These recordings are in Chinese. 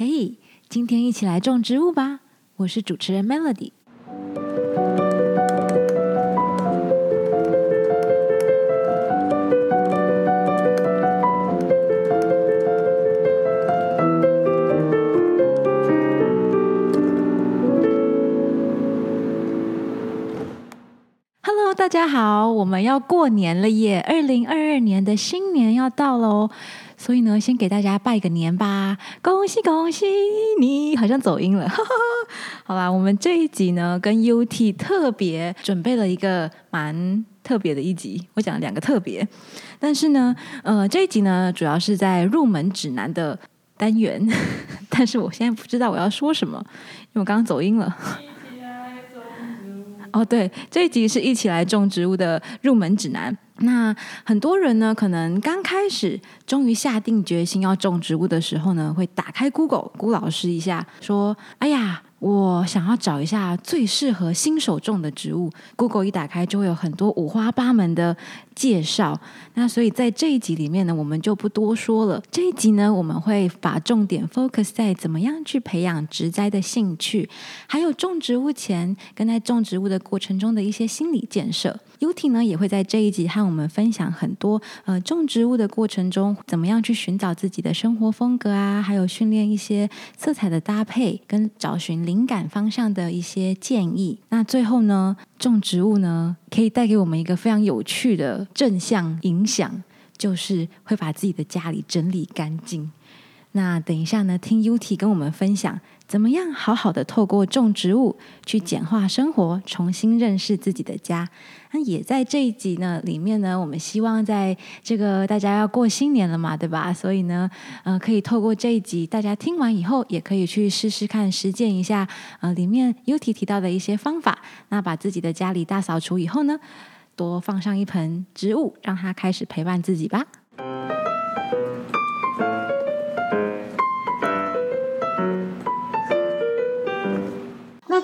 嘿，今天一起来种植物吧！我是主持人 Melody。Hello，大家好，我们要过年了耶！二零二二年的新年要到喽，所以呢，先给大家拜个年吧，恭喜恭喜你！好像走音了。好啦，我们这一集呢，跟 UT 特别准备了一个蛮特别的一集，我讲了两个特别，但是呢，呃，这一集呢，主要是在入门指南的单元，但是我现在不知道我要说什么，因为我刚刚走音了。哦，对，这一集是一起来种植物的入门指南。那很多人呢，可能刚开始，终于下定决心要种植物的时候呢，会打开 Google，估老师一下，说：“哎呀。”我想要找一下最适合新手种的植物，Google 一打开就会有很多五花八门的介绍。那所以在这一集里面呢，我们就不多说了。这一集呢，我们会把重点 focus 在怎么样去培养植栽的兴趣，还有种植物前跟在种植物的过程中的一些心理建设。Uti 呢也会在这一集和我们分享很多呃种植物的过程中怎么样去寻找自己的生活风格啊，还有训练一些色彩的搭配跟找寻。灵感方向的一些建议。那最后呢，种植物呢可以带给我们一个非常有趣的正向影响，就是会把自己的家里整理干净。那等一下呢，听 UT 跟我们分享。怎么样好好的透过种植物去简化生活，重新认识自己的家？那也在这一集呢里面呢，我们希望在这个大家要过新年了嘛，对吧？所以呢，呃，可以透过这一集，大家听完以后，也可以去试试看，实践一下呃里面 U T 提到的一些方法。那把自己的家里大扫除以后呢，多放上一盆植物，让它开始陪伴自己吧。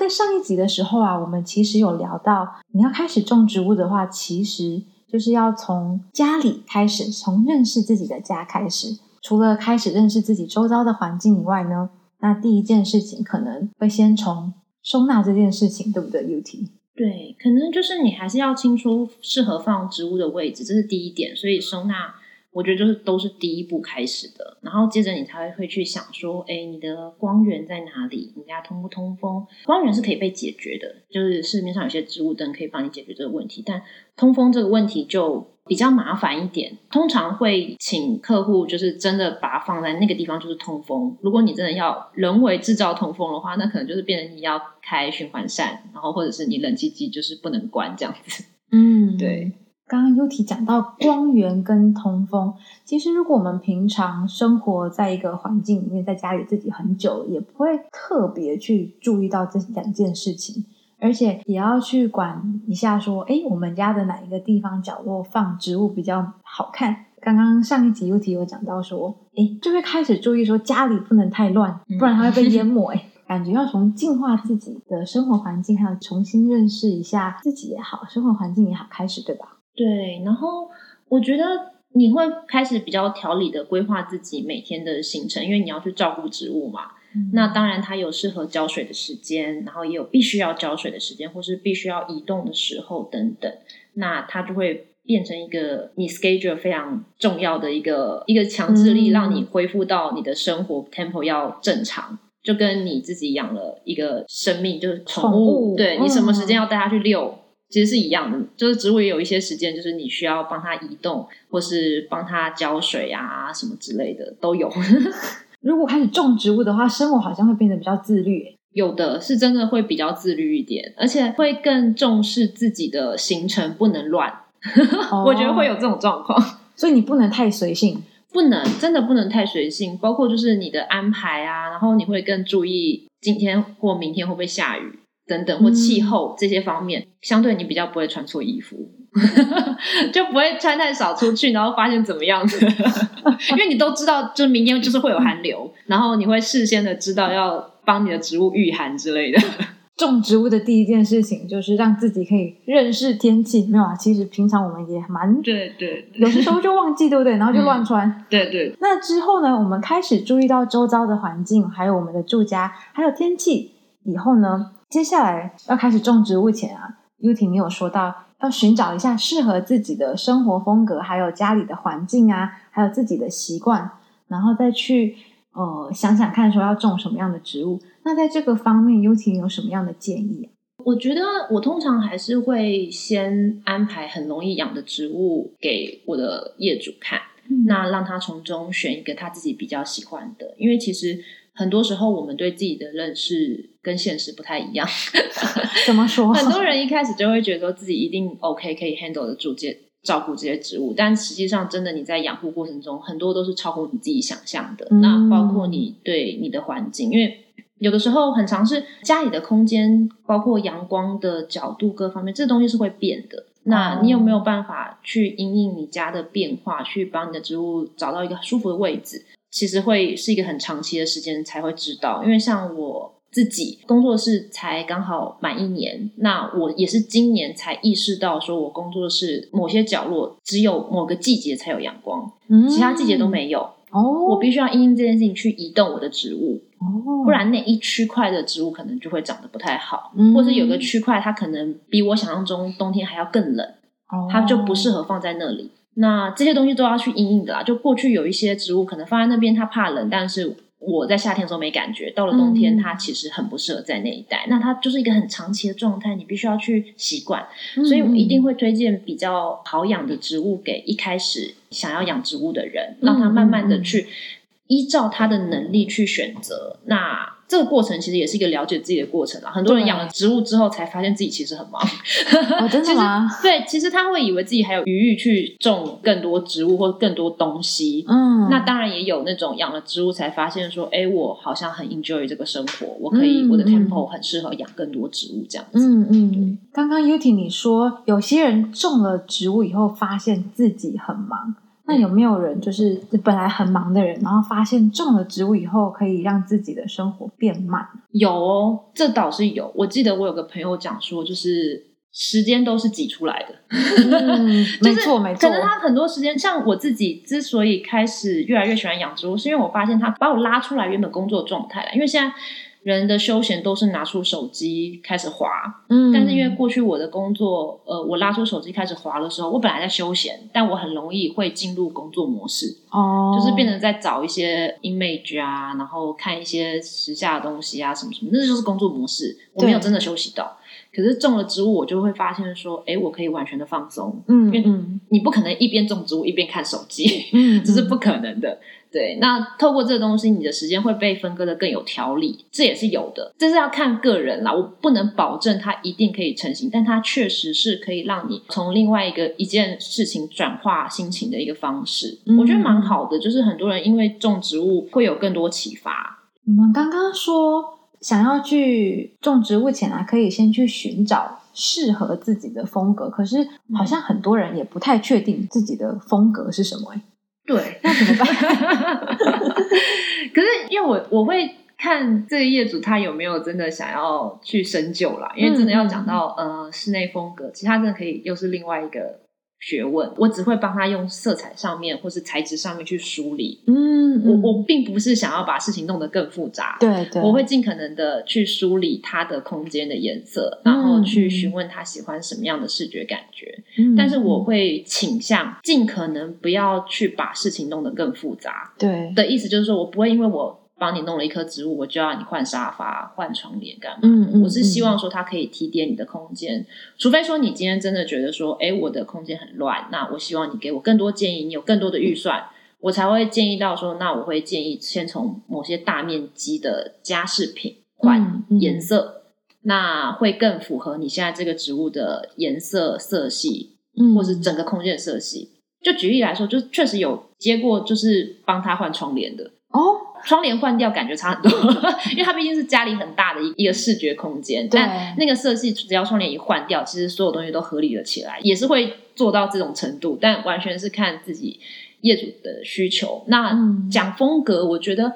在上一集的时候啊，我们其实有聊到，你要开始种植物的话，其实就是要从家里开始，从认识自己的家开始。除了开始认识自己周遭的环境以外呢，那第一件事情可能会先从收纳这件事情，对不对？U T 对，可能就是你还是要清楚适合放植物的位置，这是第一点。所以收纳。我觉得就是都是第一步开始的，然后接着你才会去想说，哎，你的光源在哪里？你家通不通风？光源是可以被解决的，就是市面上有些植物灯可以帮你解决这个问题。但通风这个问题就比较麻烦一点，通常会请客户就是真的把它放在那个地方就是通风。如果你真的要人为制造通风的话，那可能就是变成你要开循环扇，然后或者是你冷气机就是不能关这样子。嗯，对。刚刚 U T 讲到光源跟通风，其实如果我们平常生活在一个环境里面，在家里自己很久了，也不会特别去注意到这两件事情，而且也要去管一下，说，哎，我们家的哪一个地方角落放植物比较好看？刚刚上一集 U T 有讲到说，哎，就会开始注意说家里不能太乱，不然它会被淹 没。哎，感觉要从净化自己的生活环境，还有重新认识一下自己也好，生活环境也好开始，对吧？对，然后我觉得你会开始比较条理的规划自己每天的行程，因为你要去照顾植物嘛。那当然，它有适合浇水的时间，然后也有必须要浇水的时间，或是必须要移动的时候等等。那它就会变成一个你 schedule 非常重要的一个一个强制力，让你恢复到你的生活 tempo 要正常，就跟你自己养了一个生命，就是宠物，对你什么时间要带它去遛。其实是一样的，就是植物也有一些时间，就是你需要帮它移动，或是帮它浇水啊，什么之类的都有。如果开始种植物的话，生活好像会变得比较自律。有的是真的会比较自律一点，而且会更重视自己的行程不能乱。我觉得会有这种状况，所以你不能太随性，不能真的不能太随性。包括就是你的安排啊，然后你会更注意今天或明天会不会下雨。等等或气候这些方面，相对你比较不会穿错衣服，就不会穿太少出去，然后发现怎么样子，因为你都知道，就明天就是会有寒流，然后你会事先的知道要帮你的植物御寒之类的。种植物的第一件事情就是让自己可以认识天气。没有啊，其实平常我们也蛮对对，有的时候就忘记，对不对？然后就乱穿。对对。那之后呢，我们开始注意到周遭的环境，还有我们的住家，还有天气。以后呢，接下来要开始种植物前啊，U 婷你有说到要寻找一下适合自己的生活风格，还有家里的环境啊，还有自己的习惯，然后再去呃想想看，说要种什么样的植物。那在这个方面，U 婷有什么样的建议？我觉得我通常还是会先安排很容易养的植物给我的业主看，那让他从中选一个他自己比较喜欢的，因为其实。很多时候，我们对自己的认识跟现实不太一样。怎么说？很多人一开始就会觉得说自己一定 OK，可以 handle 得住这照顾这些植物，但实际上，真的你在养护过程中，很多都是超乎你自己想象的。那包括你对你的环境，因为有的时候很常是家里的空间，包括阳光的角度各方面，这东西是会变的。那你有没有办法去因应你家的变化，去帮你的植物找到一个舒服的位置？其实会是一个很长期的时间才会知道，因为像我自己工作室才刚好满一年，那我也是今年才意识到，说我工作室某些角落只有某个季节才有阳光，其他季节都没有。哦，我必须要因应这件事情去移动我的植物，哦，不然那一区块的植物可能就会长得不太好，或者有个区块它可能比我想象中冬天还要更冷，哦它就不适合放在那里。那这些东西都要去阴影的啦。就过去有一些植物可能放在那边，它怕冷，但是我在夏天的时候没感觉，到了冬天它其实很不适合在那一带。那它就是一个很长期的状态，你必须要去习惯。所以我一定会推荐比较好养的植物给一开始想要养植物的人，让他慢慢的去依照他的能力去选择。那这个过程其实也是一个了解自己的过程啦。很多人养了植物之后，才发现自己其实很忙。真的吗？对，其实他会以为自己还有余裕去种更多植物或更多东西。嗯，那当然也有那种养了植物才发现说，哎，我好像很 enjoy 这个生活，我可以我的 temple 很适合养更多植物这样子。嗯嗯。刚刚 Uti 你说，有些人种了植物以后，发现自己很忙。那有没有人就是本来很忙的人，然后发现种了植物以后，可以让自己的生活变慢？有哦，这倒是有。我记得我有个朋友讲说，就是时间都是挤出来的。嗯，没错没错。可能他很多时间，像我自己之所以开始越来越喜欢养植物，是因为我发现他把我拉出来原本工作状态了。因为现在。人的休闲都是拿出手机开始滑，嗯，但是因为过去我的工作，呃，我拉出手机开始滑的时候，我本来在休闲，但我很容易会进入工作模式，哦，就是变成在找一些 image 啊，然后看一些时下的东西啊，什么什么，那就是工作模式，我没有真的休息到。可是种了植物，我就会发现说，哎，我可以完全的放松，嗯，因为你不可能一边种植物一边看手机，嗯，这是不可能的。对，那透过这个东西，你的时间会被分割的更有条理，这也是有的。这是要看个人啦，我不能保证它一定可以成型，但它确实是可以让你从另外一个一件事情转化心情的一个方式。我觉得蛮好的，就是很多人因为种植物会有更多启发。你们刚刚说想要去种植物前啊，可以先去寻找适合自己的风格，可是好像很多人也不太确定自己的风格是什么哎。对，那怎么办？可是因为我我会看这个业主他有没有真的想要去深究啦，因为真的要讲到呃室内风格，其他真的可以又是另外一个。学问，我只会帮他用色彩上面或是材质上面去梳理。嗯，我我并不是想要把事情弄得更复杂。对对，我会尽可能的去梳理他的空间的颜色，然后去询问他喜欢什么样的视觉感觉。嗯，但是我会倾向尽可能不要去把事情弄得更复杂。对的意思就是说我不会因为我。帮你弄了一棵植物，我就要你换沙发、换窗帘干嘛？嗯嗯，我是希望说它可以提点你的空间，除非说你今天真的觉得说，哎，我的空间很乱，那我希望你给我更多建议，你有更多的预算，我才会建议到说，那我会建议先从某些大面积的家饰品换颜色，那会更符合你现在这个植物的颜色色系，或是整个空间的色系。就举例来说，就确实有接过，就是帮他换窗帘的哦。窗帘换掉感觉差很多，因为它毕竟是家里很大的一一个视觉空间。但那个色系只要窗帘一换掉，其实所有东西都合理了起来，也是会做到这种程度。但完全是看自己业主的需求。那讲风格，我觉得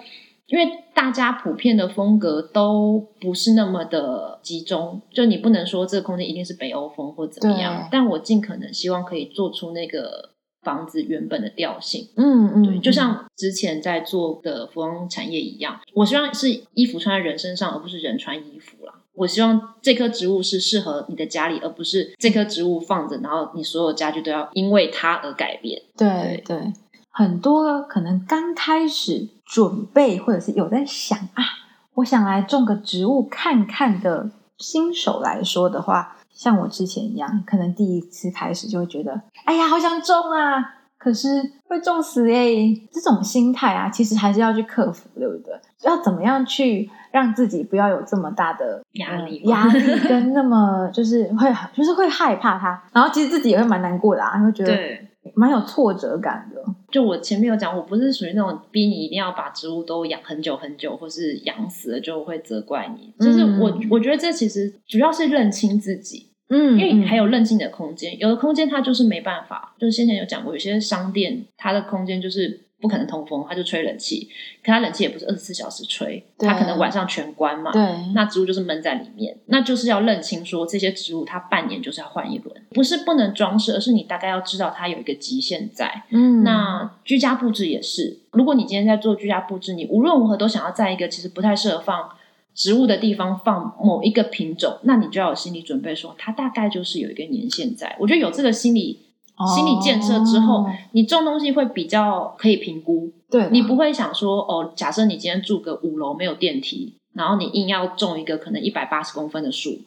因为大家普遍的风格都不是那么的集中，就你不能说这个空间一定是北欧风或怎么样，但我尽可能希望可以做出那个房子原本的调性。嗯嗯，对，就像之前在做的服装产业一样，我希望是衣服穿在人身上，而不是人穿衣服啦。我希望这棵植物是适合你的家里，而不是这棵植物放着，然后你所有家具都要因为它而改变。对对，很多可能刚开始准备或者是有在想啊，我想来种个植物看看的新手来说的话，像我之前一样，可能第一次开始就会觉得，哎呀，好想种啊，可是会种死哎、这种心态啊，其实还是要去克服，对不对？要怎么样去让自己不要有这么大的压力呃压力跟那么就是会就是会害怕它，然后其实自己也会蛮难过的啊，会觉得对，蛮有挫折感的。就我前面有讲，我不是属于那种逼你一定要把植物都养很久很久，或是养死了就会责怪你。就是我，嗯我觉得这其实主要是认清自己，嗯因为还有任性的空间。有的空间它就是没办法，就是先前有讲过，有些商店它的空间就是不可能通风，它就吹冷气，可它冷气也不是二十四小时吹，它可能晚上全关嘛。对，那植物就是闷在里面，那就是要认清说这些植物它半年就是要换一轮，不是不能装饰，而是你大概要知道它有一个极限在。嗯那居家布置也是，如果你今天在做居家布置，你无论如何都想要在一个其实不太适合放植物的地方放某一个品种，那你就要有心理准备说，它大概就是有一个年限在。我觉得有这个心理心理建设之后，哦你种东西会比较可以评估，对你不会想说哦，假设你今天住个五楼没有电梯，然后你硬要种一个可能一百八十公分的树，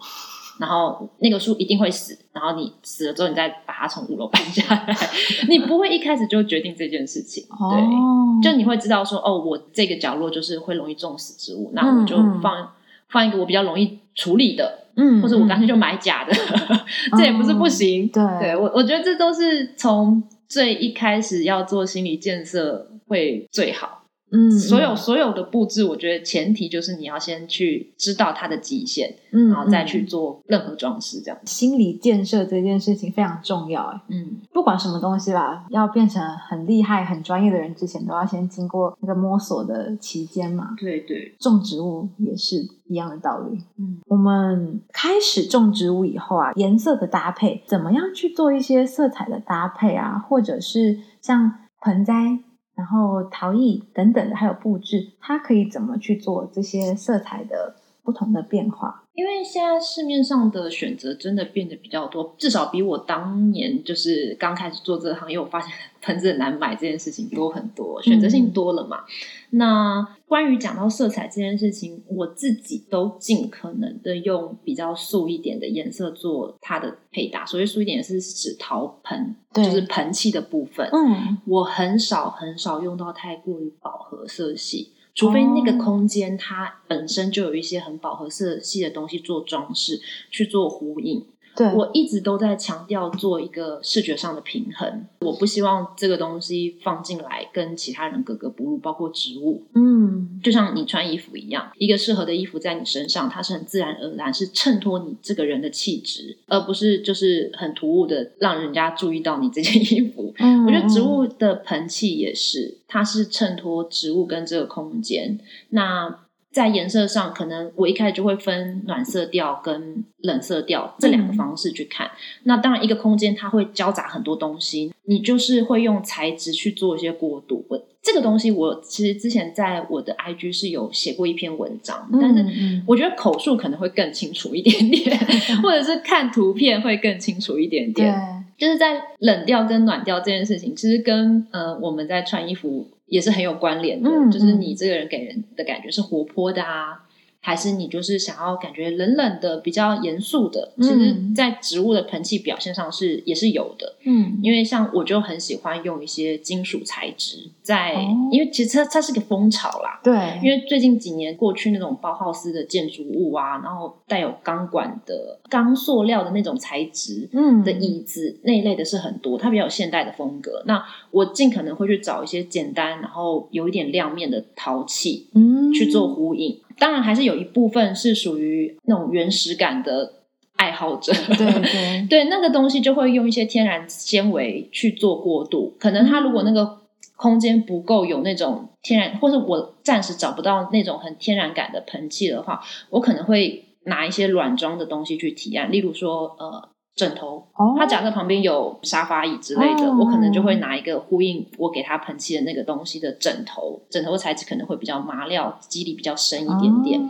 然后那个树一定会死，然后你死了之后，你再把它从五楼搬下来，你不会一开始就决定这件事情，对，哦，就你会知道说哦，我这个角落就是会容易种死植物，那我就放、放一个我比较容易处理的，嗯或者我干脆就买假的，这也不是不行，对对我，我觉得这都是从最一开始要做心理建设会最好。嗯所有所有的布置，我觉得前提就是你要先去知道它的极限，嗯然后再去嗯做任何装饰，这样。心理建设这件事情非常重要哎。嗯，不管什么东西吧，要变成很厉害、很专业的人之前，都要先经过那个摸索的期间嘛。对对，种植物也是一样的道理。嗯，我们开始种植物以后啊，颜色的搭配怎么样去做一些色彩的搭配啊，或者是像盆栽，然后陶艺等等的，还有布置，它可以怎么去做这些色彩的不同的变化？因为现在市面上的选择真的变得比较多，至少比我当年就是刚开始做这个行业，我发现盆子很难买这件事情多很多，选择性多了嘛。那关于讲到色彩这件事情，我自己都尽可能的用比较素一点的颜色做它的配搭。所谓素一点，是指陶盆，就是盆器的部分。嗯我很少很少用到太过于饱和色系，除非那个空间它本身就有一些很饱和色系的东西做装饰，去做呼应。对，我一直都在强调做一个视觉上的平衡，我不希望这个东西放进来跟其他人格格不入，包括植物。嗯就像你穿衣服一样，一个适合的衣服在你身上，它是很自然而然，是衬托你这个人的气质，而不是就是很突兀的让人家注意到你这件衣服。嗯，我觉得植物的盆器也是，它是衬托植物跟这个空间。那在颜色上，可能我一开始就会分暖色调跟冷色调这两个方式去看。那当然，一个空间它会交杂很多东西，你就是会用材质去做一些过渡。我这个东西，我其实之前在我的 IG 是有写过一篇文章，但是嗯我觉得口述可能会更清楚一点点，或者是看图片会更清楚一点对点。就是在冷调跟暖调这件事情，其实跟呃我们在穿衣服也是很有关联的。嗯就是你这个人给人的感觉是活泼的啊，还是你就是想要感觉冷冷的、比较严肃的？其实嗯，在植物的盆器表现上是也是有的。嗯因为像我就很喜欢用一些金属材质，在、哦因为其实它它是个风潮啦，对，因为最近几年过去那种包浩斯的建筑物啊，然后带有钢管的钢塑料的那种材质嗯的椅子那一类的是很多，它比较有现代的风格。那我尽可能会去找一些简单，然后有一点亮面的陶器嗯去做呼应。当然，还是有一部分是属于那种原始感的爱好者。对对 对，那个东西就会用一些天然纤维去做过渡。可能它如果那个空间不够有那种天然，或者我暂时找不到那种很天然感的盆器的话，我可能会拿一些软装的东西去提案，例如说呃枕头，哦。它假设旁边有沙发椅之类的，哦。我可能就会拿一个呼应我给他喷漆的那个东西的枕头，枕头的材质可能会比较麻料，肌理比较深一点点，哦。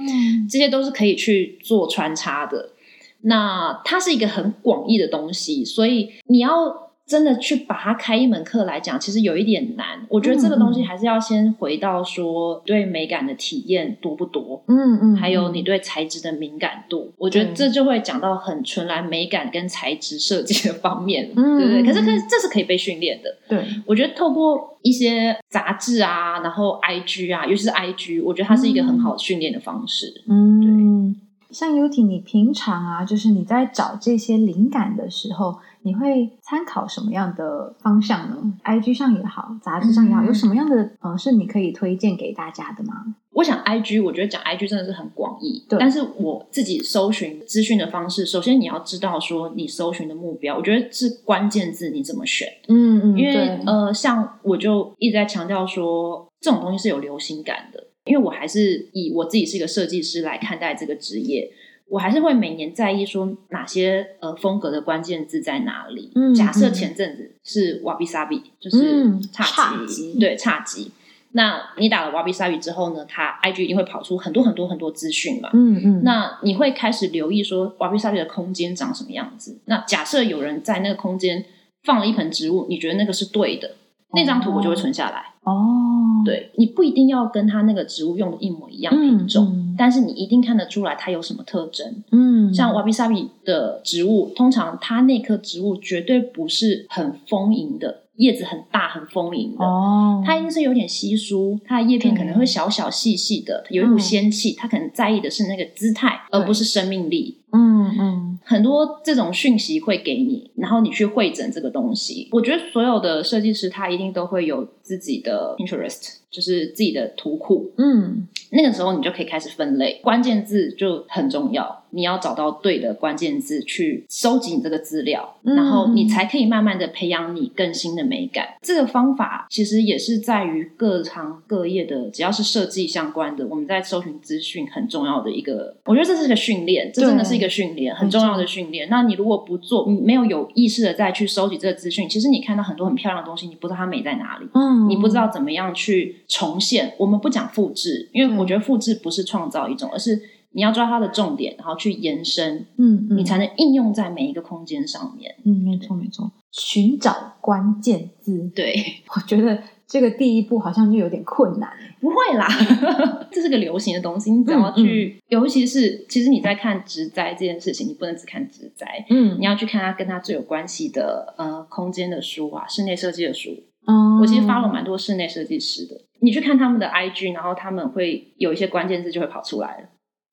这些都是可以去做穿插的。那它是一个很广义的东西，所以你要真的去把它开一门课来讲，其实有一点难。我觉得这个东西还是要先回到说对美感的体验多不多，嗯嗯，还有你对材质的敏感度。我觉得这就会讲到很纯然美感跟材质设计的方面，嗯对不对？可是嗯可是这是可以被训练的。对，我觉得透过一些杂志啊，然后 IG 啊，尤其是 IG，我觉得它是一个很好训练的方式。嗯，像 Uti，你平常啊，就是你在找这些灵感的时候，你会参考什么样的方向呢？IG 上也好，杂志上也好，嗯有什么样的呃是你可以推荐给大家的吗？我想 IG，我觉得讲 IG 真的是很广义，对但是我自己搜寻资讯的方式，首先你要知道说你搜寻的目标，我觉得是关键字你怎么选，嗯嗯因为呃，像我就一直在强调说，这种东西是有流行感的，因为我还是以我自己是一个设计师来看待这个职业。我还是会每年在意说哪些呃风格的关键字在哪里。嗯假设嗯前阵子是瓦比萨比就是嗯侘侘寂，寂对差级。那你打了 wabi sabi 之后呢，它 IG 一定会跑出很多很多很多资讯嘛。嗯嗯，那你会开始留意说 wabi sabi 的空间长什么样子？那假设有人在那个空间放了一盆植物，你觉得那个是对的，那张图我就会存下来。哦，对你不一定要跟它那个植物用的一模一样品种，嗯但是你一定看得出来它有什么特征。嗯，像 wabi sabi 的植物，通常它那棵植物绝对不是很丰盈的，叶子很大很丰盈的。哦，它一定是有点稀疏，它的叶片可能会小小细细的，有一股嗯仙气。它可能在意的是那个姿态，而不是生命力。嗯嗯很多这种讯息会给你，然后你去会诊这个东西。我觉得所有的设计师他一定都会有自己的 interest 就是自己的图库。嗯那个时候你就可以开始分类，关键字就很重要。你要找到对的关键字去收集你这个资料，嗯然后你才可以慢慢的培养你更新的美感。这个方法其实也是在于各行各业的，只要是设计相关的，我们在搜寻资讯很重要的一个。我觉得这是个训练，这真的是一个训练，很重要的训练。那你如果不做，你没有有意识的再去收集这个资讯，其实你看到很多很漂亮的东西，你不知道它美在哪里。嗯，你不知道怎么样去重现。我们不讲复制，因为我觉得复制不是创造一种，而是你要抓它的重点，然后去延伸，嗯嗯，你才能应用在每一个空间上面。嗯，没错没错，寻找关键字，对，我觉得这个第一步好像就有点困难。不会啦，这是个流行的东西，你只要去，尤其是其实你在看植栽这件事情，你不能只看植栽。嗯你要去看它跟它最有关系的呃空间的书啊，室内设计的书，嗯，我其实发了蛮多室内设计师的，你去看他们的 IG，然后他们会有一些关键字就会跑出来了，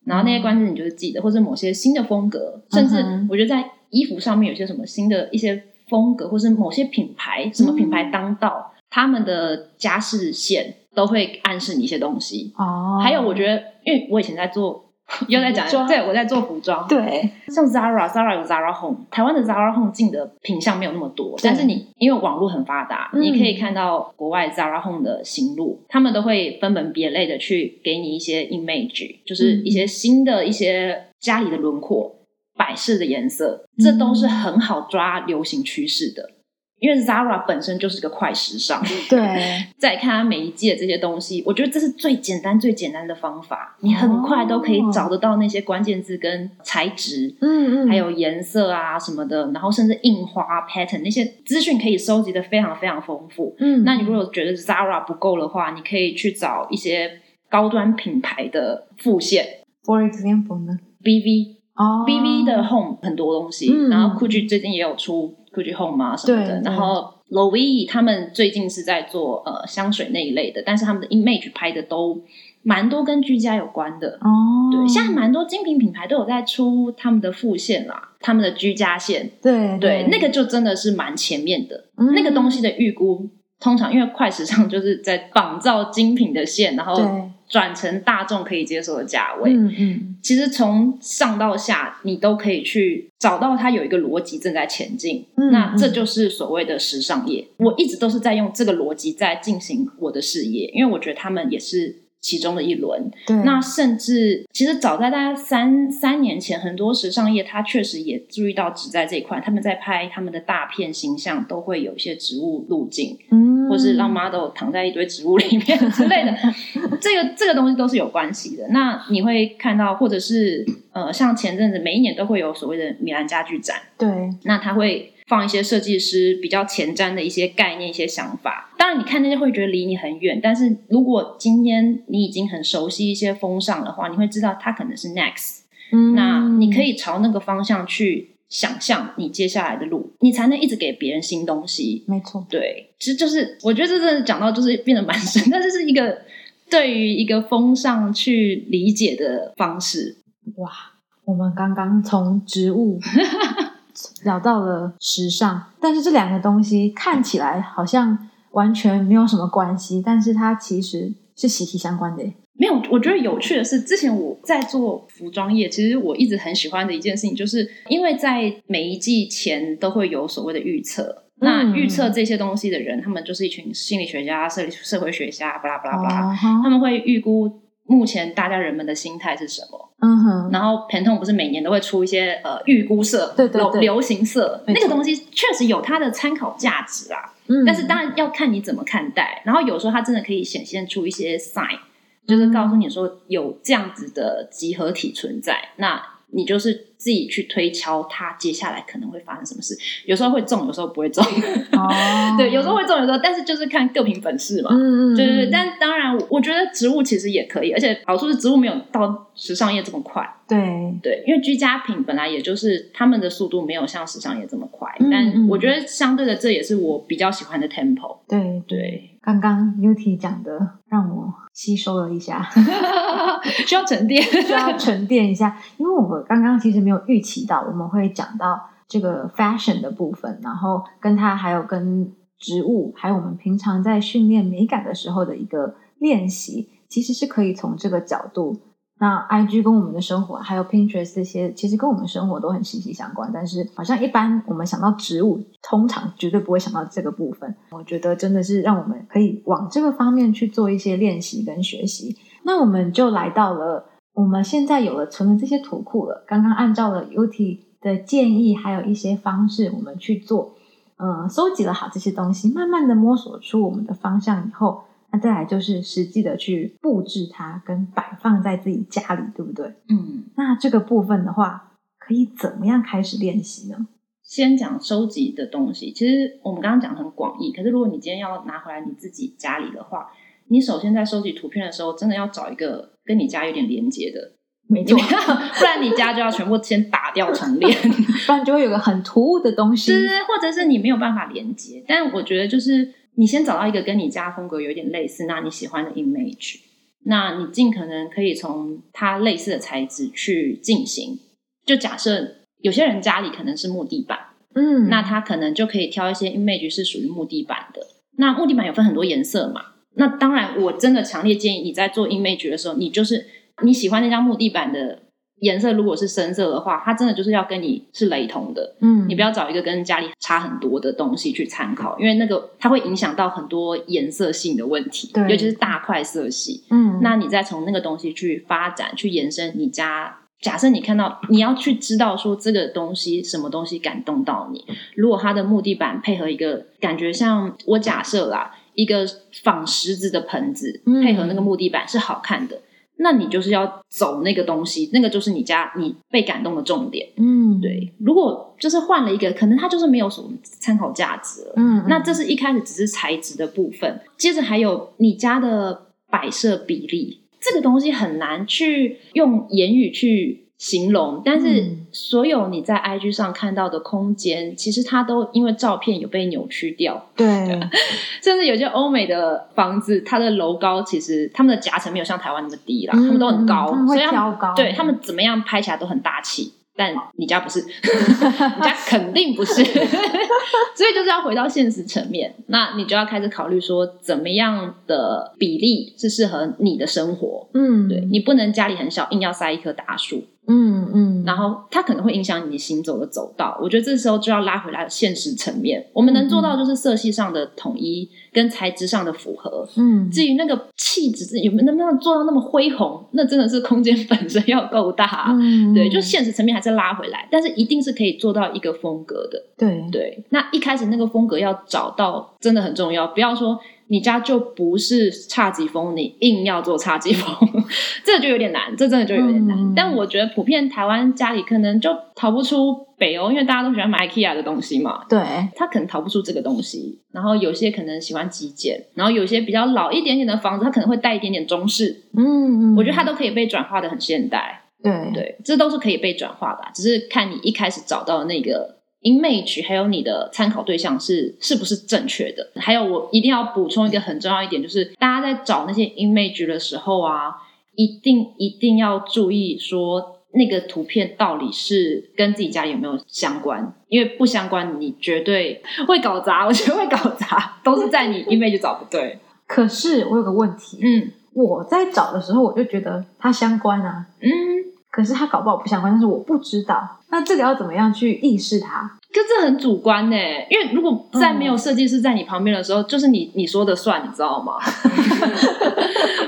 然后那些关键字你就是记得，或者某些新的风格，甚至我觉得在衣服上面有些什么新的一些风格，或是某些品牌，什么品牌当道，他们的家饰线都会暗示你一些东西。哦，还有，我觉得，因为我以前在做。又在讲 对我在做服装，对，像 Zara，Zara 有 Zara Home，台湾的 Zara Home 进的品相没有那么多，但是你因为网络很发达，嗯。你可以看到国外 Zara Home 的行路，他们都会分门别类的去给你一些 image，就是一些新的一些家里的轮廓、摆饰的颜色，这都是很好抓流行趋势的。因为 Zara 本身就是个快时尚，对，再看它每一季的这些东西，我觉得这是最简单、最简单的方法，你很快都可以找得到那些关键字跟材质，嗯嗯，还有颜色啊什么的，然后甚至印花 pattern 那些资讯可以收集的非常非常丰富。嗯，那你如果觉得 Zara 不够的话，你可以去找一些高端品牌的副线。For example 呢？，BV 哦。BV 的 Home 很多东西，嗯。然后 Gucci 最近也有出 Gucci Home 啊什么的，然后 Louis 他们最近是在做呃香水那一类的，但是他们的 image 拍的都蛮多跟居家有关的。哦，对，现在蛮多精品品牌都有在出他们的副线啦，他们的居家线，对对，那个就真的是蛮前面的。嗯。那个东西的预估，通常因为快时尚就是在仿造精品的线，然后对转成大众可以接受的价位。嗯嗯，其实从上到下，你都可以去找到它有一个逻辑正在前进。嗯那这就是所谓的时尚业。我一直都是在用这个逻辑在进行我的事业，因为我觉得他们也是其中的一轮。对，那甚至其实早在大概三三年前，很多时尚业它确实也注意到植在这一块，他们在拍他们的大片形象都会有一些植物路径，嗯，或是让 model 躺在一堆植物里面 之类的，这个这个东西都是有关系的。那你会看到，或者是呃，像前阵子每一年都会有所谓的米兰家具展，对，那他会放一些设计师比较前瞻的一些概念、一些想法。当然，你看那些会觉得离你很远，但是如果今天你已经很熟悉一些风尚的话，你会知道它可能是 next。嗯，那你可以朝那个方向去想象你接下来的路，你才能一直给别人新东西。没错，对，其实就是我觉得这真的讲到就是变得蛮深，但是是一个对于一个风尚去理解的方式。哇，我们刚刚从植物聊到了时尚，但是这两个东西看起来好像完全没有什么关系，但是它其实是息息相关的耶。没有，我觉得有趣的是，之前我在做服装业，其实我一直很喜欢的一件事情，就是因为在每一季前都会有所谓的预测。那嗯预测这些东西的人，他们就是一群心理学家、社社会学家，巴拉巴拉巴拉，他们会预估目前大家人们的心态是什么。嗯哼，然后 Pantone 不是每年都会出一些呃预估色，对对对流流行色，那个东西确实有它的参考价值啊。嗯但是当然要看你怎么看待。然后有时候它真的可以显现出一些 sign，就是告诉你说有这样子的集合体存在，那你就是自己去推敲它接下来可能会发生什么事。有时候会中，有时候不会中。哦，对，有时候会中，有时候但是就是看各凭本事嘛。嗯嗯，对对对，嗯但当然，我觉得植物其实也可以，而且好处是植物没有到时尚业这么快。对，对，因为居家品本来也就是他们的速度没有像时尚业这么快，嗯但嗯我觉得相对的，这也是我比较喜欢的 tempo。对对，刚刚 Uti 讲的让我吸收了一下，需要沉淀。需要沉淀一下，因为我们刚刚其实没有预期到我们会讲到这个 fashion 的部分，然后跟它还有跟植物，还有我们平常在训练美感的时候的一个练习，其实是可以从这个角度。那 IG 跟我们的生活，还有 Pinterest 这些，其实跟我们生活都很息息相关。但是好像一般我们想到植物，通常绝对不会想到这个部分。我觉得真的是让我们可以往这个方面去做一些练习跟学习。那我们就来到了我们现在有了存了这些图库了，刚刚按照了 UT 的建议，还有一些方式，我们去做，呃，收集了好这些东西，慢慢的摸索出我们的方向以后，那再来就是实际的去布置它，跟摆放在自己家里，对不对？嗯，那这个部分的话，可以怎么样开始练习呢？先讲收集的东西，其实我们刚刚讲得很广义，可是如果你今天要拿回来你自己家里的话，你首先在收集图片的时候，真的要找一个跟你家有点连接的。没错，不然你家就要全部先打掉重练。不然就会有个很突兀的东西。是，或者是你没有办法连接。但我觉得就是你先找到一个跟你家风格有点类似，那你喜欢的 image，那你尽可能可以从它类似的材质去进行。就假设有些人家里可能是木地板，嗯，那他可能就可以挑一些 image 是属于木地板的。那木地板有分很多颜色嘛？那当然，我真的强烈建议你在做 image 的时候，你就是你喜欢那张木地板的颜色，如果是深色的话，它真的就是要跟你是雷同的。嗯，你不要找一个跟家里差很多的东西去参考，因为那个它会影响到很多颜色性的问题，对尤其是大块色系。嗯，那你再从那个东西去发展、去延伸你家。假设你看到，你要去知道说这个东西什么东西感动到你。如果它的木地板配合一个感觉像我假设啦，一个仿石子的盆子嗯配合那个木地板是好看的，那你就是要走那个东西，那个就是你家你被感动的重点。嗯，对，如果就是换了一个，可能它就是没有什么参考价值了。嗯，嗯，那这是一开始只是材质的部分，接着还有你家的摆设比例，这个东西很难去用言语去形容，但是嗯。所有你在 IG 上看到的空间，其实它都因为照片有被扭曲掉，对，甚至有些欧美的房子，它的楼高其实他们的夹层没有像台湾那么低啦，嗯他们都很高，所以他对他们怎么样拍起来都很大气。但你家不是，你家肯定不是，所以就是要回到现实层面，那你就要开始考虑说，怎么样的比例是适合你的生活。嗯，对你不能家里很小，硬要塞一棵大树，嗯嗯，然后它可能会影响你行走的走道。我觉得这时候就要拉回来现实层面，我们能做到就是色系上的统一跟材质上的符合。嗯，至于那个气质有没有能不能做到那么恢宏，那真的是空间本身要够大。嗯，对，就现实层面还是拉回来，但是一定是可以做到一个风格的。对对，那一开始那个风格要找到真的很重要，不要说你家就不是侘寂风，你硬要做侘寂风，这就有点难，这真的就有点难。嗯但我觉得普遍台湾家里可能就逃不出北欧，因为大家都喜欢买 IKEA 的东西嘛。对，他可能逃不出这个东西，然后有些可能喜欢极简，然后有些比较老一点点的房子，它可能会带一点点中式，嗯嗯，我觉得它都可以被转化的很现代。对对，这都是可以被转化的啊，只是看你一开始找到的那个 image，还有你的参考对象是是不是正确的。还有，我一定要补充一个很重要一点，就是大家在找那些 image 的时候啊，一定一定要注意说那个图片到底是跟自己家里有没有相关，因为不相关，你绝对会搞砸。我觉得会搞砸，都是在你 image 找不对。可是我有个问题，嗯我在找的时候我就觉得它相关啊，嗯。可是它搞不好不相关，但是我不知道，那这个要怎么样去意识它？可这很主观呢，因为如果在没有嗯设计师在你旁边的时候，就是你你说的算，你知道吗？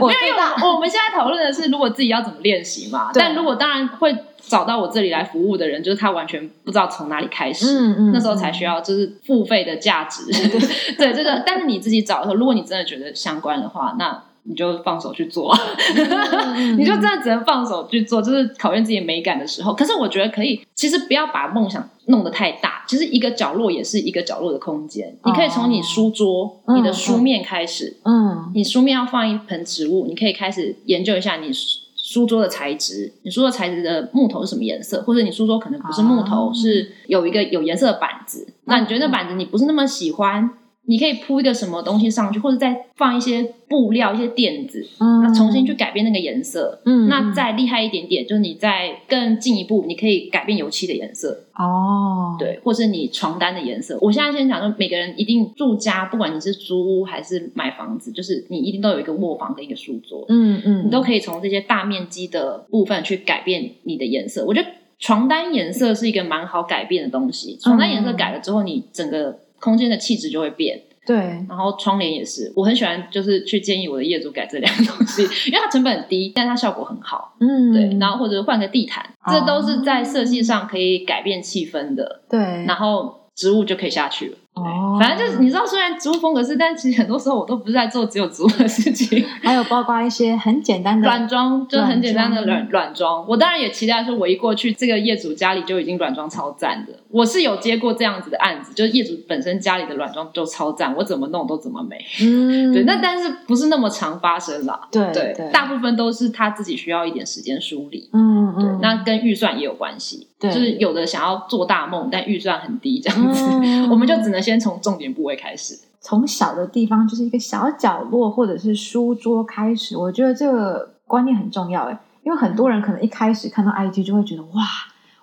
我 因为我我们现在讨论的是，如果自己要怎么练习嘛。对但如果当然会找到我这里来服务的人，就是他完全不知道从哪里开始，嗯嗯，那时候才需要就是付费的价值。对这个，但是你自己找的时候，如果你真的觉得相关的话，那你就放手去做。嗯，你就真的只能放手去做，就是考验自己美感的时候。可是我觉得可以，其实不要把梦想弄得太大，其实一个角落也是一个角落的空间。你可以从你书桌、嗯你的书面开始，嗯你书面要放一盆植物，你可以开始研究一下你书书桌的材质，你书桌材质的木头是什么颜色，或者你书桌可能不是木头，哦是有一个有颜色的板子。那你觉得那板子你不是那么喜欢？你可以铺一个什么东西上去，或者再放一些布料、一些垫子，嗯，那重新去改变那个颜色。嗯，那再厉害一点点，就是你再更进一步，你可以改变油漆的颜色，哦，对，或是你床单的颜色。我现在先讲说，每个人一定住家，不管你是租屋还是买房子，就是你一定都有一个卧房跟一个书桌，嗯嗯，你都可以从这些大面积的部分去改变你的颜色。我觉得床单颜色是一个蛮好改变的东西，床单颜色改了之后，你整个空间的气质就会变。对，然后窗帘也是，我很喜欢，就是去建议我的业主改这两个东西，因为它成本很低，但它效果很好。嗯对，然后或者换个地毯，哦这都是在设计上可以改变气氛的。对，然后植物就可以下去了。哦，反正就是你知道，虽然植物风格是，但其实很多时候我都不是在做只有植物的事情。还有包括一些很简单的软装就很简单的软软软装，我当然也期待说，我一过去这个业主家里就已经软装超赞的。我是有接过这样子的案子，就是业主本身家里的软装就超赞，我怎么弄都怎么美。嗯，对，那但是不是那么常发生啦？对对，大部分都是他自己需要一点时间梳理。对嗯对，，那跟预算也有关系，对就是有的想要做大梦，但预算很低，这样子，嗯 我们就只能先从重点部位开始。从小的地方，就是一个小角落或者是书桌开始，我觉得这个观念很重要诶，因为很多人可能一开始看到 IG 就会觉得哇。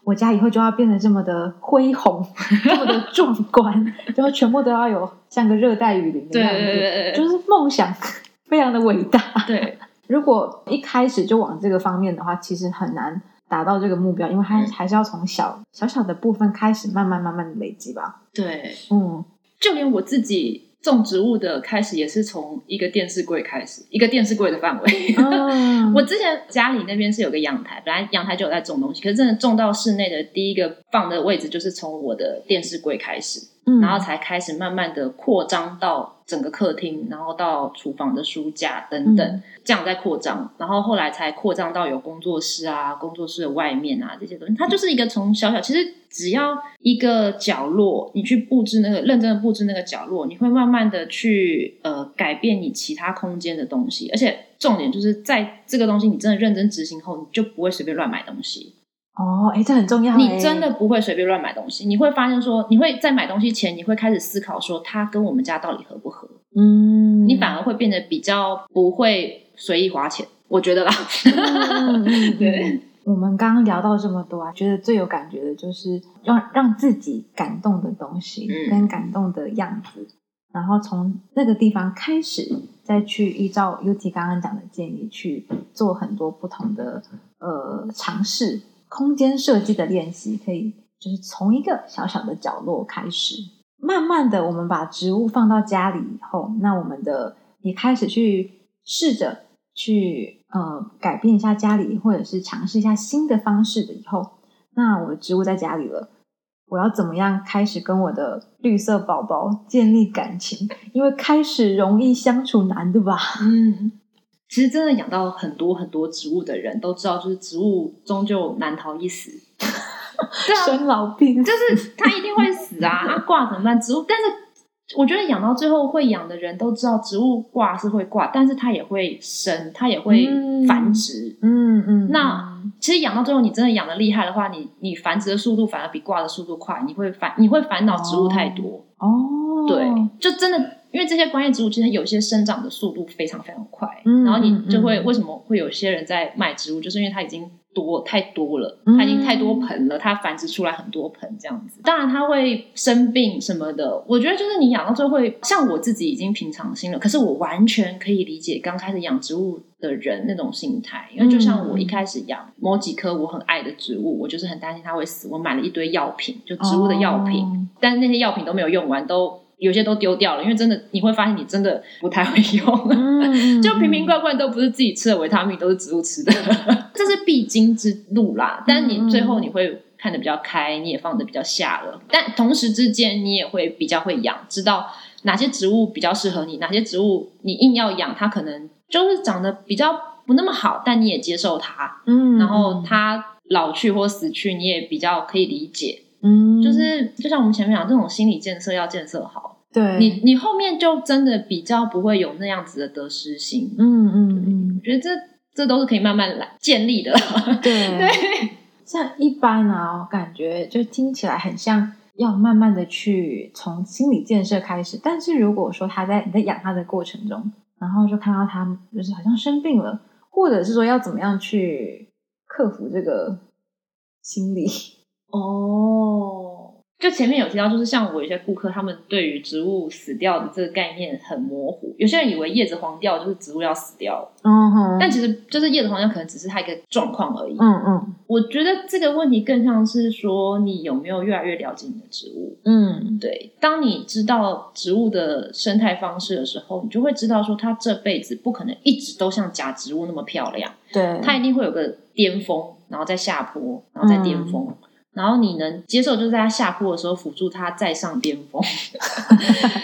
我家以后就要变得这么的恢宏，这么的 壮观，然后全部都要有像个热带雨林的样子，对就是梦想非常的伟大。对 如果一开始就往这个方面的话，其实很难达到这个目标，因为它嗯还是要从小小小的部分开始，慢慢慢慢的累积吧。对，嗯，就连我自己种植物的开始，也是从一个电视柜开始，一个电视柜的范围。嗯我之前家里那边是有个阳台，本来阳台就有在种东西，可是真的种到室内的第一个放的位置，就是从我的电视柜开始。嗯。然后才开始慢慢的扩张到整个客厅，然后到厨房的书架等等，嗯。这样在扩张，然后后来才扩张到有工作室啊、工作室的外面啊这些东西。它就是一个从小小，其实只要一个角落，你去布置那个认真的布置那个角落，你会慢慢的去呃改变你其他空间的东西，而且重点就是在这个东西你真的认真执行后，你就不会随便乱买东西。哦，哎，这很重要。你真的不会随便乱买东西，你会发现说，你会在买东西前，你会开始思考说，它跟我们家到底合不合？嗯，你反而会变得比较不会随意花钱，我觉得啦。对，我们刚刚聊到这么多啊，觉得最有感觉的就是让让自己感动的东西，嗯跟感动的样子，然后从那个地方开始，再去依照 UT 刚刚讲的建议去做很多不同的呃尝试，空间设计的练习，可以就是从一个小小的角落开始，慢慢的我们把植物放到家里以后，那我们的也开始去试着去呃改变一下家里，或者是尝试一下新的方式的以后，那我的植物在家里了。我要怎么样开始跟我的绿色宝宝建立感情？因为开始容易相处难，对吧？嗯，其实真的养到很多很多植物的人都知道，就是植物终究难逃一死。对啊，生老病就是它一定会死啊！那挂怎么办？植物，但是我觉得养到最后会养的人都知道，植物挂是会挂，但是它也会生，它也会繁殖。嗯嗯，那其实养到最后，你真的养的厉害的话，你你繁殖的速度反而比挂的速度快，你会烦你会烦恼植物太多。哦，对，就真的因为这些观叶植物，其实有些生长的速度非常非常快，嗯然后你就会嗯为什么会有些人在卖植物，就是因为它已经多太多了，嗯它已经太多盆了，它繁殖出来很多盆这样子。当然它会生病什么的，我觉得就是你养到最后会，像我自己已经平常心了，可是我完全可以理解刚开始养植物的人那种心态，因为就像我一开始养某几棵我很爱的植物，我就是很担心它会死，我买了一堆药品，就植物的药品，哦。但是那些药品都没有用完，都有些都丢掉了，因为真的你会发现你真的不太会用。嗯，就瓶瓶罐罐都不是自己吃的维他命，都是植物吃的，这是必经之路啦。但你最后你会看得比较开，你也放得比较下了。但同时之间，你也会比较会养，知道哪些植物比较适合你，哪些植物你硬要养，它可能就是长得比较不那么好，但你也接受它。嗯，然后它老去或死去，你也比较可以理解。嗯，就是就像我们前面讲，这种心理建设要建设好，对你你后面就真的比较不会有那样子的得失心。嗯嗯嗯，我觉得这这都是可以慢慢来建立的啦。对 对，像一般啊，我感觉就听起来很像要慢慢的去从心理建设开始。但是如果说他在你在养他的过程中，然后就看到他就是好像生病了，或者是说要怎么样去克服这个心理，哦，就前面有提到，就是像我有些顾客，他们对于植物死掉的这个概念很模糊。有些人以为叶子黄掉就是植物要死掉了，嗯哼，但其实就是叶子黄掉可能只是它一个状况而已。嗯嗯我觉得这个问题更像是说，你有没有越来越了解你的植物？嗯对，当你知道植物的生态方式的时候，你就会知道说，它这辈子不可能一直都像假植物那么漂亮，对，它一定会有个巅峰，然后再下坡，然后再巅峰。然后你能接受，就是在他下坡的时候辅助他再上巅峰，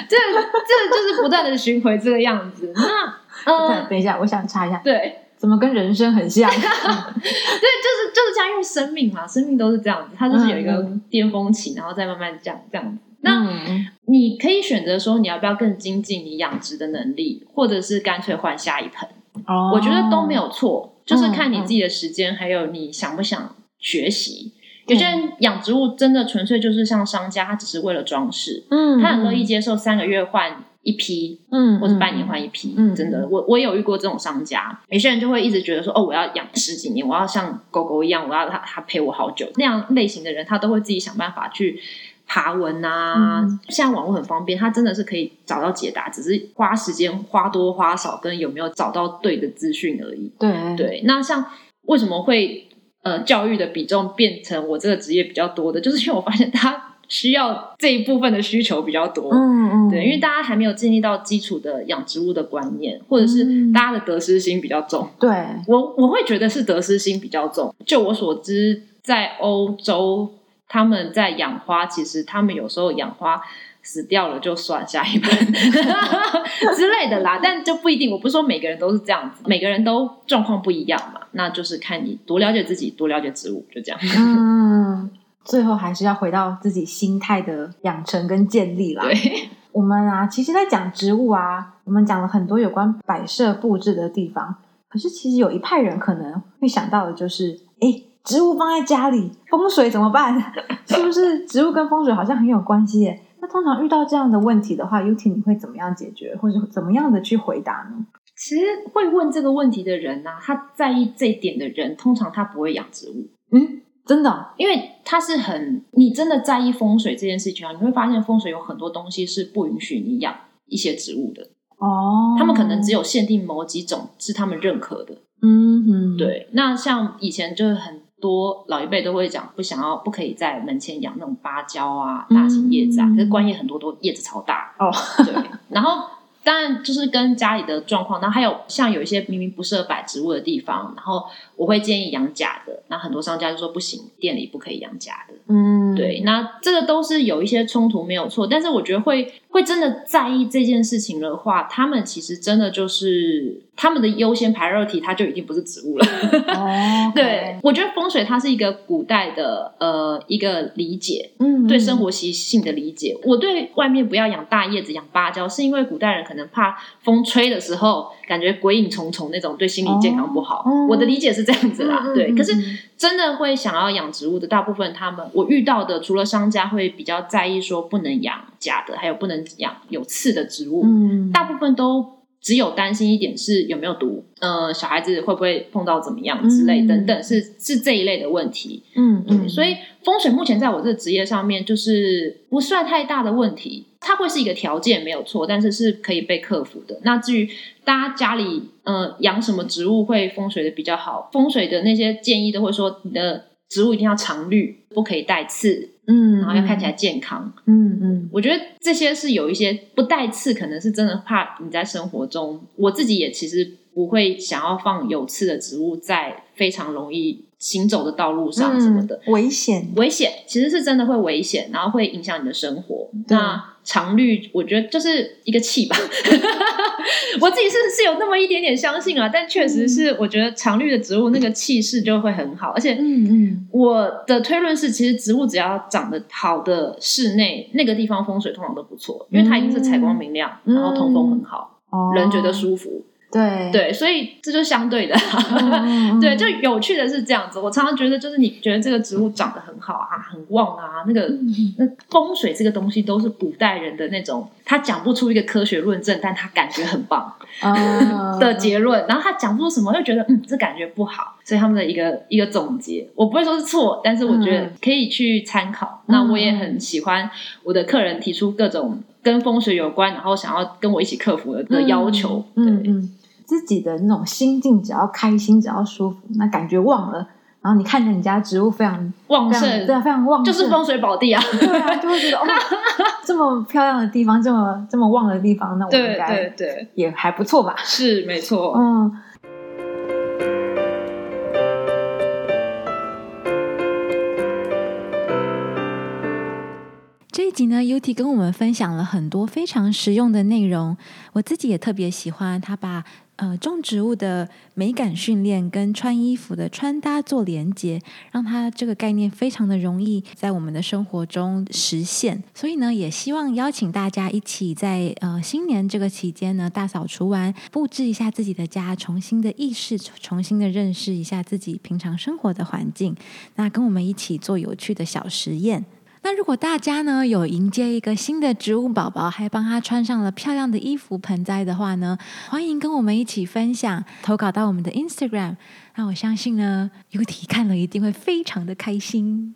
这这就是不断的巡回这个样子。那等呃，等一下，我想查一下，对，怎么跟人生很像？对，就是就是这样，因为生命嘛，生命都是这样子，它就是有一个嗯巅峰期，然后再慢慢这样这样子。那嗯你可以选择说，你要不要更精进你养殖的能力，或者是干脆换下一盆。哦我觉得都没有错，就是看你嗯自己的时间，还有你想不想学习。有些人养植物真的纯粹就是像商家，他只是为了装饰，嗯，他很乐意接受三个月换一批，嗯，或者半年换一批。嗯真的，我我有遇过这种商家，有些人就会一直觉得说，哦，我要养十几年，我要像狗狗一样，我要它它陪我好久。那样类型的人，他都会自己想办法去。爬文啊，嗯现在网络很方便，他真的是可以找到解答，只是花时间花多花少，跟有没有找到对的资讯而已。对对，那像为什么会呃教育的比重变成我这个职业比较多的，就是因为我发现他需要这一部分的需求比较多。嗯嗯，对，因为大家还没有建立到基础的养植物的观念，或者是嗯大家的得失心比较重。对，我我会觉得是得失心比较重。就我所知，在欧洲他们在养花，其实他们有时候养花死掉了就算下一盆 之类的啦，但就不一定。我不是说每个人都是这样子，每个人都状况不一样嘛，那就是看你多了解自己，多了解植物，就这样。嗯，最后还是要回到自己心态的养成跟建立啦。对，我们啊，其实，在讲植物啊，我们讲了很多有关摆设布置的地方。可是，其实有一派人可能会想到的就是，哎，植物放在家里，风水怎么办？是不是植物跟风水好像很有关系耶？那通常遇到这样的问题的话，Uti 你会怎么样解决，或者怎么样的去回答呢？其实会问这个问题的人呢、他在意这一点的人，通常他不会养植物，嗯，真的哦、因为他是很你真的在意风水这件事情啊，你会发现风水有很多东西是不允许你养一些植物的，哦，他们可能只有限定某几种是他们认可的。嗯哼，对，那像以前就是很多老一辈都会讲，不想要不可以在门前养那种芭蕉啊、大型叶子啊，嗯可是观叶很多都叶子超大，哦，对，然后。当然，就是跟家里的状况，然后还有像有一些明明不适合摆植物的地方，然后我会建议养假的，那很多商家就说不行，店里不可以养假的。嗯，对，那这个都是有一些冲突没有错，但是我觉得会会真的在意这件事情的话，他们其实真的就是他们的优先排热体，它就已经不是植物了。哦，对，我觉得风水它是一个古代的呃一个理解，嗯，对生活习性的理解。我对外面不要养大叶子、养芭蕉，是因为古代人可能怕风吹的时候感觉鬼影重重那种，对心理健康不好。哦我的理解是这样子啦，对。可是嗯真的会想要养植物的，大部分他们我遇到的，除了商家会比较在意说不能养假的，还有不能养有刺的植物，嗯，大部分都只有担心一点是有没有毒，呃，小孩子会不会碰到怎么样之类嗯等等，是是这一类的问题。嗯嗯，所以风水目前在我这个职业上面就是不算太大的问题，它会是一个条件没有错，但是是可以被克服的。那至于大家家里呃养什么植物会风水的比较好，风水的那些建议都会说你的植物一定要常绿，不可以带刺，嗯，然后要看起来健康。嗯嗯我觉得这些是有一些不带刺，可能是真的怕你在生活中，我自己也其实不会想要放有刺的植物在非常容易行走的道路上什么的。嗯危险，危险其实是真的会危险，然后会影响你的生活。那常绿，我觉得就是一个气吧。我自己是是有那么一点点相信啊，但确实是我觉得常绿的植物那个气势就会很好，而且嗯嗯我的推论是，其实植物只要长得好的室内，那个地方风水通常都不错，因为它一定是采光明亮，嗯然后通风很好，哦，人觉得舒服。对对，所以这就是相对的。对，就有趣的是这样子。我常常觉得，就是你觉得这个植物长得很好啊，很旺啊，那个嗯那风水这个东西都是古代人的那种，他讲不出一个科学论证，但他感觉很棒啊 的结论，然后他讲不出什么，又觉得嗯，这感觉不好，所以他们的一个一个总结，我不会说是错，但是我觉得嗯可以去参考。那我也很喜欢我的客人提出各种跟风水有关，然后想要跟我一起克服的的要求。对嗯嗯，自己的那种心境只要开心，只要舒服，那感觉忘了，然后你看着你家植物非常旺盛对啊，非常旺盛，就是风水宝地啊！对啊，就会觉得哦，这么漂亮的地方，这么这么旺的地方，那我应对该对对，也还不错吧？是没错。嗯。这一集呢，Uti 跟我们分享了很多非常实用的内容，我自己也特别喜欢他把呃种植物的美感训练跟穿衣服的穿搭做连接，让它这个概念非常的容易在我们的生活中实现。所以呢，也希望邀请大家一起在呃新年这个期间呢，大扫除完，布置一下自己的家，重新的意识，重新的认识一下自己平常生活的环境。那跟我们一起做有趣的小实验。那如果大家呢有迎接一个新的植物宝宝，还帮他穿上了漂亮的衣服盆栽的话呢，欢迎跟我们一起分享，投稿到我们的 Instagram。那我相信呢，，U T 看了一定会非常的开心。